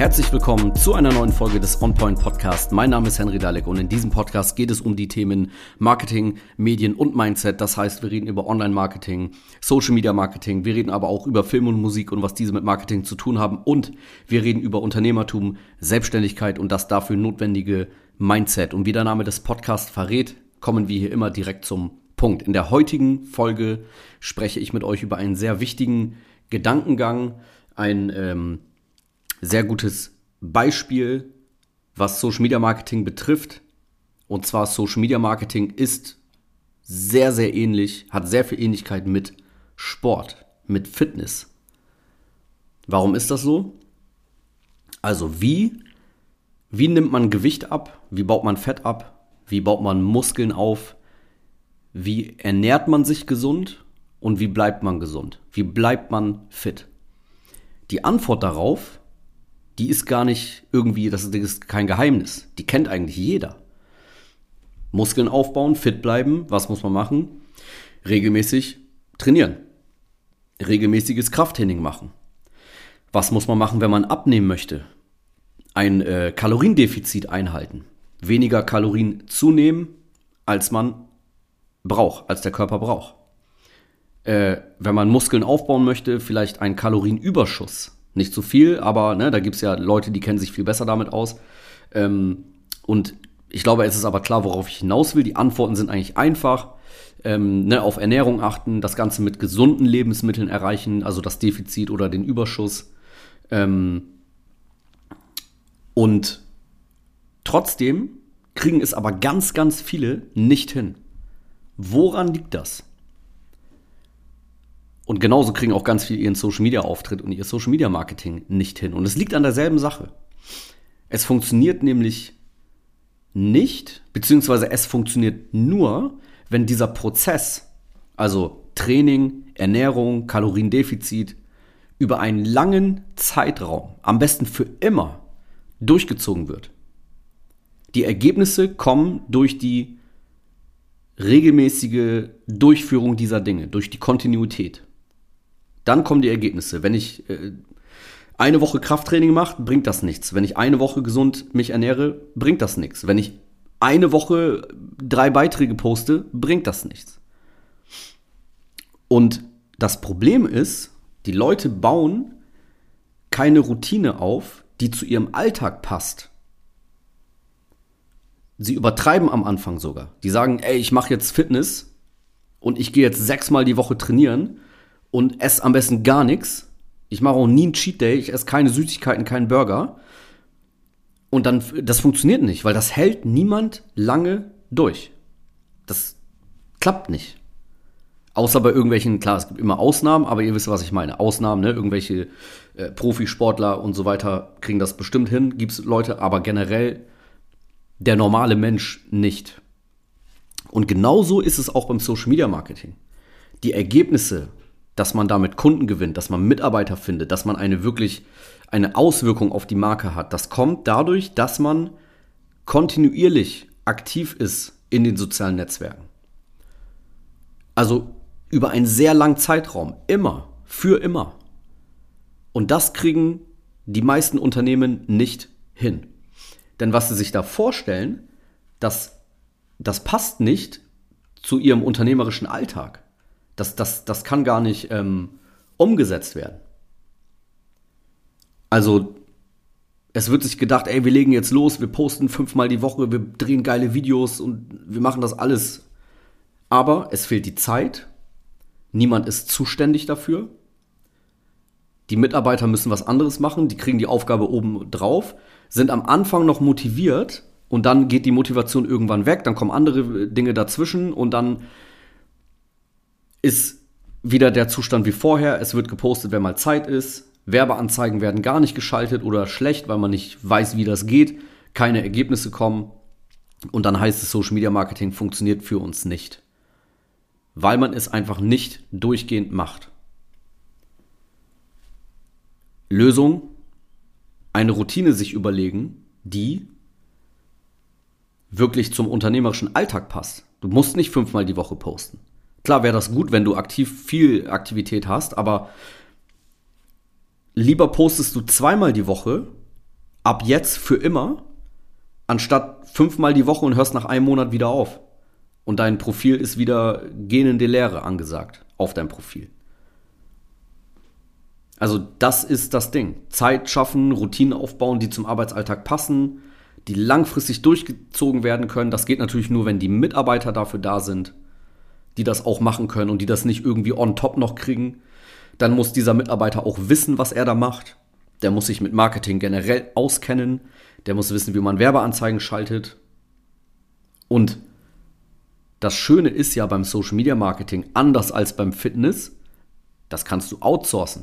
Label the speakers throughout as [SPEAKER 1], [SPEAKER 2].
[SPEAKER 1] Herzlich willkommen zu einer neuen Folge des OnPoint Podcast. Mein Name ist Henry Dalek und in diesem Podcast geht es um die Themen Marketing, Medien und Mindset. Das heißt, wir reden über Online-Marketing, Social Media Marketing, wir reden aber auch über Film und Musik und was diese mit Marketing zu tun haben und wir reden über Unternehmertum, Selbstständigkeit und das dafür notwendige Mindset. Und wie der Name des Podcasts verrät, kommen wir hier immer direkt zum Punkt. In der heutigen Folge spreche ich mit euch über einen sehr wichtigen Gedankengang, ein ähm, sehr gutes Beispiel, was Social Media Marketing betrifft. Und zwar Social Media Marketing ist sehr, sehr ähnlich, hat sehr viel Ähnlichkeit mit Sport, mit Fitness. Warum ist das so? Also wie, wie nimmt man Gewicht ab? Wie baut man Fett ab? Wie baut man Muskeln auf? Wie ernährt man sich gesund? Und wie bleibt man gesund? Wie bleibt man fit? Die Antwort darauf die ist gar nicht irgendwie, das ist kein Geheimnis. Die kennt eigentlich jeder. Muskeln aufbauen, fit bleiben, was muss man machen? Regelmäßig trainieren. Regelmäßiges Krafttraining machen. Was muss man machen, wenn man abnehmen möchte? Ein äh, Kaloriendefizit einhalten. Weniger Kalorien zunehmen, als man braucht, als der Körper braucht. Äh, wenn man Muskeln aufbauen möchte, vielleicht einen Kalorienüberschuss nicht zu viel, aber ne, da gibt es ja Leute, die kennen sich viel besser damit aus. Ähm, und ich glaube, es ist aber klar, worauf ich hinaus will. Die Antworten sind eigentlich einfach. Ähm, ne, auf Ernährung achten, das Ganze mit gesunden Lebensmitteln erreichen, also das Defizit oder den Überschuss. Ähm, und trotzdem kriegen es aber ganz, ganz viele nicht hin. Woran liegt das? Und genauso kriegen auch ganz viele ihren Social Media Auftritt und ihr Social Media Marketing nicht hin. Und es liegt an derselben Sache. Es funktioniert nämlich nicht, beziehungsweise es funktioniert nur, wenn dieser Prozess, also Training, Ernährung, Kaloriendefizit, über einen langen Zeitraum, am besten für immer, durchgezogen wird. Die Ergebnisse kommen durch die regelmäßige Durchführung dieser Dinge, durch die Kontinuität. Dann kommen die Ergebnisse. Wenn ich äh, eine Woche Krafttraining mache, bringt das nichts. Wenn ich eine Woche gesund mich ernähre, bringt das nichts. Wenn ich eine Woche drei Beiträge poste, bringt das nichts. Und das Problem ist, die Leute bauen keine Routine auf, die zu ihrem Alltag passt. Sie übertreiben am Anfang sogar. Die sagen, ey, ich mache jetzt Fitness und ich gehe jetzt sechsmal die Woche trainieren und esse am besten gar nichts. Ich mache auch nie einen Cheat Day, ich esse keine Süßigkeiten, keinen Burger. Und dann, das funktioniert nicht, weil das hält niemand lange durch. Das klappt nicht. Außer bei irgendwelchen, klar, es gibt immer Ausnahmen, aber ihr wisst, was ich meine. Ausnahmen, ne? Irgendwelche äh, Profisportler und so weiter kriegen das bestimmt hin, gibt es Leute, aber generell der normale Mensch nicht. Und genauso ist es auch beim Social Media Marketing. Die Ergebnisse dass man damit Kunden gewinnt, dass man Mitarbeiter findet, dass man eine wirklich eine Auswirkung auf die Marke hat. Das kommt dadurch, dass man kontinuierlich aktiv ist in den sozialen Netzwerken. Also über einen sehr langen Zeitraum, immer, für immer. Und das kriegen die meisten Unternehmen nicht hin. Denn was sie sich da vorstellen, das, das passt nicht zu ihrem unternehmerischen Alltag. Das, das, das kann gar nicht ähm, umgesetzt werden. Also, es wird sich gedacht, ey, wir legen jetzt los, wir posten fünfmal die Woche, wir drehen geile Videos und wir machen das alles. Aber es fehlt die Zeit, niemand ist zuständig dafür. Die Mitarbeiter müssen was anderes machen, die kriegen die Aufgabe oben drauf, sind am Anfang noch motiviert und dann geht die Motivation irgendwann weg, dann kommen andere Dinge dazwischen und dann ist wieder der Zustand wie vorher. Es wird gepostet, wenn mal Zeit ist. Werbeanzeigen werden gar nicht geschaltet oder schlecht, weil man nicht weiß, wie das geht. Keine Ergebnisse kommen. Und dann heißt es, Social Media Marketing funktioniert für uns nicht. Weil man es einfach nicht durchgehend macht. Lösung, eine Routine sich überlegen, die wirklich zum unternehmerischen Alltag passt. Du musst nicht fünfmal die Woche posten. Klar wäre das gut, wenn du aktiv viel Aktivität hast, aber lieber postest du zweimal die Woche ab jetzt für immer, anstatt fünfmal die Woche und hörst nach einem Monat wieder auf. Und dein Profil ist wieder gähnende Leere angesagt auf dein Profil. Also das ist das Ding. Zeit schaffen, Routinen aufbauen, die zum Arbeitsalltag passen, die langfristig durchgezogen werden können. Das geht natürlich nur, wenn die Mitarbeiter dafür da sind, die das auch machen können und die das nicht irgendwie on top noch kriegen. Dann muss dieser Mitarbeiter auch wissen, was er da macht. Der muss sich mit Marketing generell auskennen. Der muss wissen, wie man Werbeanzeigen schaltet. Und das Schöne ist ja beim Social Media Marketing, anders als beim Fitness, das kannst du outsourcen.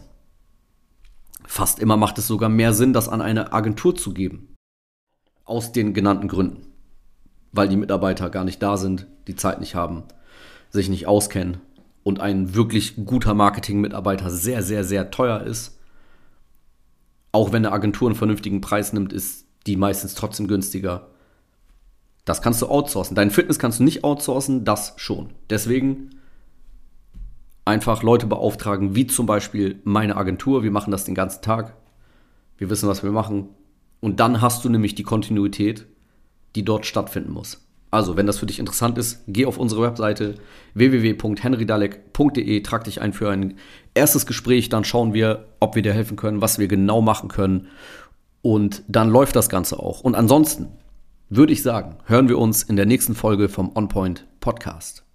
[SPEAKER 1] Fast immer macht es sogar mehr Sinn, das an eine Agentur zu geben. Aus den genannten Gründen. Weil die Mitarbeiter gar nicht da sind, die Zeit nicht haben, sich nicht auskennen und ein wirklich guter Marketing-Mitarbeiter sehr, sehr, sehr teuer ist. Auch wenn eine Agentur einen vernünftigen Preis nimmt, ist die meistens trotzdem günstiger. Das kannst du outsourcen. Dein Fitness kannst du nicht outsourcen, das schon. Deswegen einfach Leute beauftragen, wie zum Beispiel meine Agentur. Wir machen das den ganzen Tag. Wir wissen, was wir machen. Und dann hast du nämlich die Kontinuität, die dort stattfinden muss. Also, wenn das für dich interessant ist, geh auf unsere Webseite www.henrydalek.de, trag dich ein für ein erstes Gespräch, dann schauen wir, ob wir dir helfen können, was wir genau machen können. Und dann läuft das Ganze auch. Und ansonsten würde ich sagen, hören wir uns in der nächsten Folge vom OnPoint Podcast.